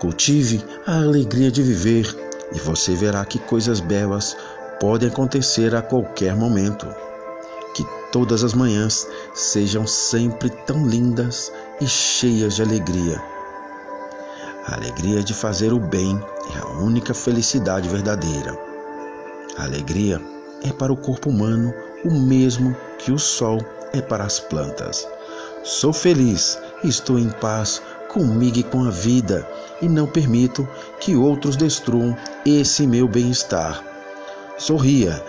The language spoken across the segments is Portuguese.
Cultive a alegria de viver e você verá que coisas belas podem acontecer a qualquer momento. Que todas as manhãs sejam sempre tão lindas e cheias de alegria. A alegria de fazer o bem é a única felicidade verdadeira. A alegria é para o corpo humano o mesmo que o sol é para as plantas. Sou feliz, estou em paz comigo e com a vida e não permito que outros destruam esse meu bem-estar. Sorria,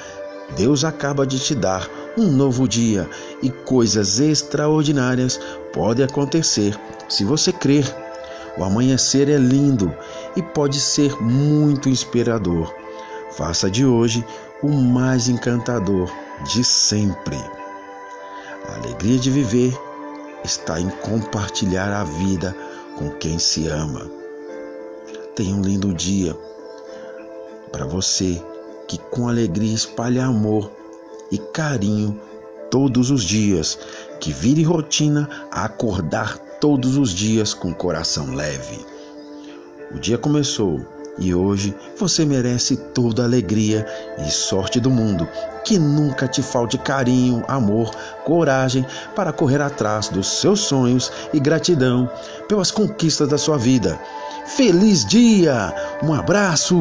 Deus acaba de te dar um novo dia e coisas extraordinárias podem acontecer se você crer. O amanhecer é lindo e pode ser muito inspirador. Faça de hoje o mais encantador de sempre. A alegria de viver está em compartilhar a vida com quem se ama. Tenha um lindo dia para você que com alegria espalha amor e carinho todos os dias, que vire rotina acordar todos os dias com coração leve. O dia começou e hoje você merece toda a alegria e sorte do mundo. Que nunca te falte carinho, amor, coragem para correr atrás dos seus sonhos e gratidão pelas conquistas da sua vida. Feliz dia! Um abraço!